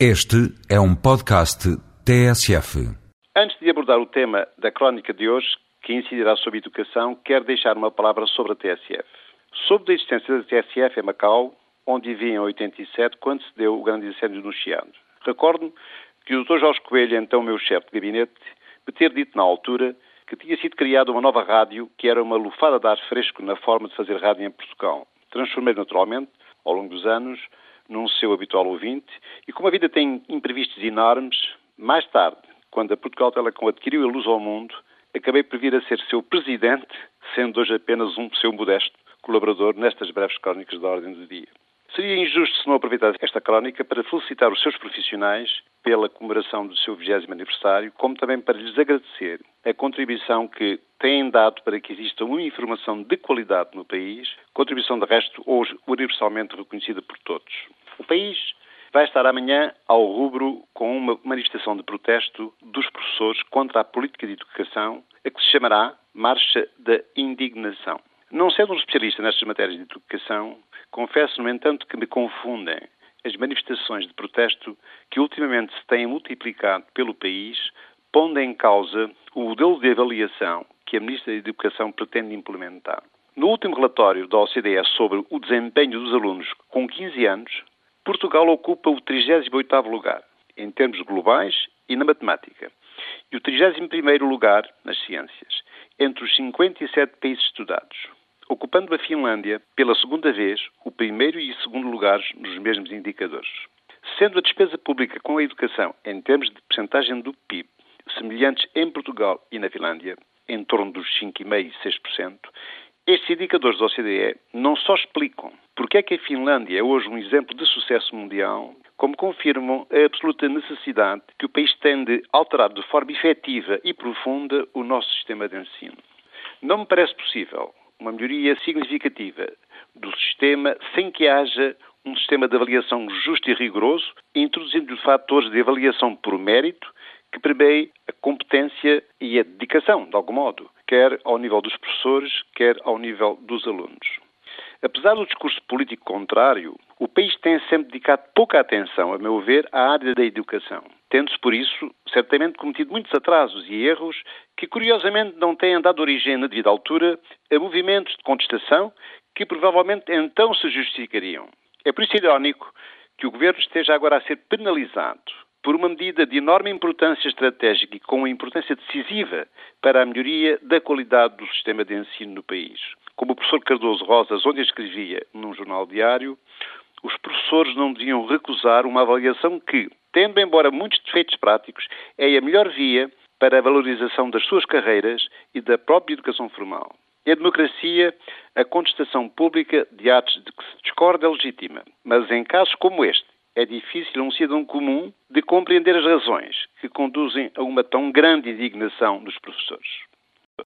Este é um podcast TSF. Antes de abordar o tema da crónica de hoje, que incidirá sobre educação, quero deixar uma palavra sobre a TSF. Soube da existência da TSF em Macau, onde vivia em 87, quando se deu o grande incêndio no Chiado. Recordo-me que o Dr. Jorge Coelho, então meu chefe de gabinete, me ter dito na altura que tinha sido criada uma nova rádio que era uma lufada de ar fresco na forma de fazer rádio em Portugal. Transformei naturalmente, ao longo dos anos, num seu habitual ouvinte, e como a vida tem imprevistos enormes, mais tarde, quando a Portugal Telecom adquiriu a luz ao mundo, acabei por vir a ser seu presidente, sendo hoje apenas um seu modesto colaborador nestas breves crónicas da Ordem do Dia. Seria injusto se não aproveitasse esta crónica para felicitar os seus profissionais pela comemoração do seu 20 aniversário, como também para lhes agradecer a contribuição que têm dado para que exista uma informação de qualidade no país, contribuição de resto hoje universalmente reconhecida por todos. O país vai estar amanhã ao rubro com uma manifestação de protesto dos professores contra a política de educação, a que se chamará Marcha da Indignação. Não sendo um especialista nestas matérias de educação, confesso, no entanto, que me confundem as manifestações de protesto que ultimamente se têm multiplicado pelo país, pondo em causa o modelo de avaliação que a Ministra da Educação pretende implementar. No último relatório da OCDE sobre o desempenho dos alunos com 15 anos, Portugal ocupa o 38º lugar, em termos globais e na matemática, e o 31º lugar nas ciências, entre os 57 países estudados, ocupando a Finlândia, pela segunda vez, o primeiro e segundo lugares nos mesmos indicadores. Sendo a despesa pública com a educação, em termos de percentagem do PIB, semelhantes em Portugal e na Finlândia, em torno dos 5,5% e 6%, estes indicadores da OCDE não só explicam porque é que a Finlândia é hoje um exemplo de sucesso mundial, como confirmam a absoluta necessidade que o país tem de alterar de forma efetiva e profunda o nosso sistema de ensino. Não me parece possível uma melhoria significativa do sistema sem que haja um sistema de avaliação justo e rigoroso, introduzindo fatores de avaliação por mérito que prevê a competência e a dedicação, de algum modo, quer ao nível dos professores, quer ao nível dos alunos. Apesar do discurso político contrário, o país tem sempre dedicado pouca atenção, a meu ver, à área da educação, tendo-se, por isso, certamente cometido muitos atrasos e erros que, curiosamente, não têm dado origem na devida altura a movimentos de contestação que provavelmente então se justificariam. É por isso irónico que o governo esteja agora a ser penalizado por uma medida de enorme importância estratégica e com uma importância decisiva para a melhoria da qualidade do sistema de ensino no país. Como o professor Cardoso Rosas, onde escrevia num jornal diário, os professores não deviam recusar uma avaliação que, tendo embora muitos defeitos práticos, é a melhor via para a valorização das suas carreiras e da própria educação formal. Em a democracia, a contestação pública de atos de que se discorda é legítima, mas em casos como este, é difícil a um cidadão comum de compreender as razões que conduzem a uma tão grande indignação dos professores.